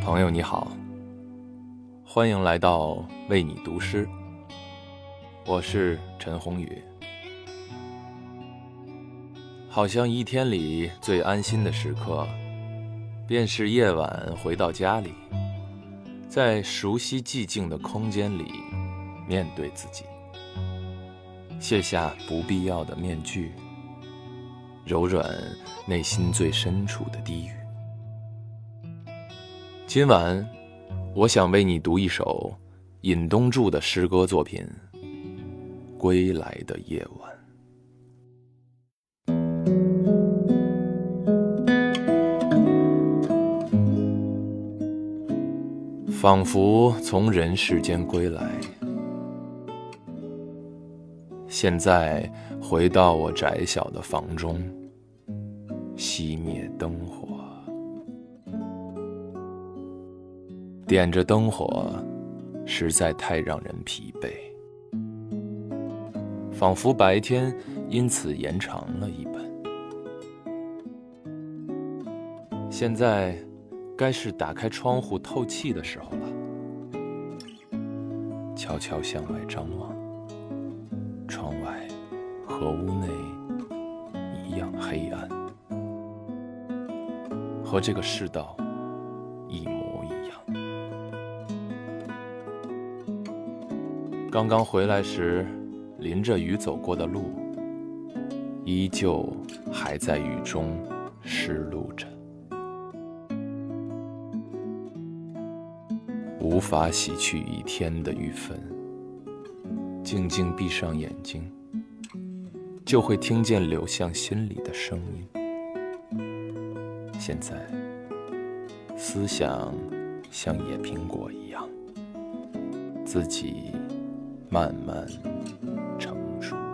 朋友你好，欢迎来到为你读诗，我是陈宏宇。好像一天里最安心的时刻，便是夜晚回到家里，在熟悉寂静的空间里，面对自己，卸下不必要的面具，柔软内心最深处的低语。今晚，我想为你读一首尹东柱的诗歌作品《归来的夜晚》。仿佛从人世间归来，现在回到我窄小的房中，熄灭灯火。点着灯火，实在太让人疲惫，仿佛白天因此延长了一般。现在该是打开窗户透气的时候了。悄悄向外张望，窗外和屋内一样黑暗，和这个世道刚刚回来时，淋着雨走过的路，依旧还在雨中湿漉着，无法洗去一天的雨分。静静闭上眼睛，就会听见流向心里的声音。现在，思想像野苹果一样，自己。慢慢成熟。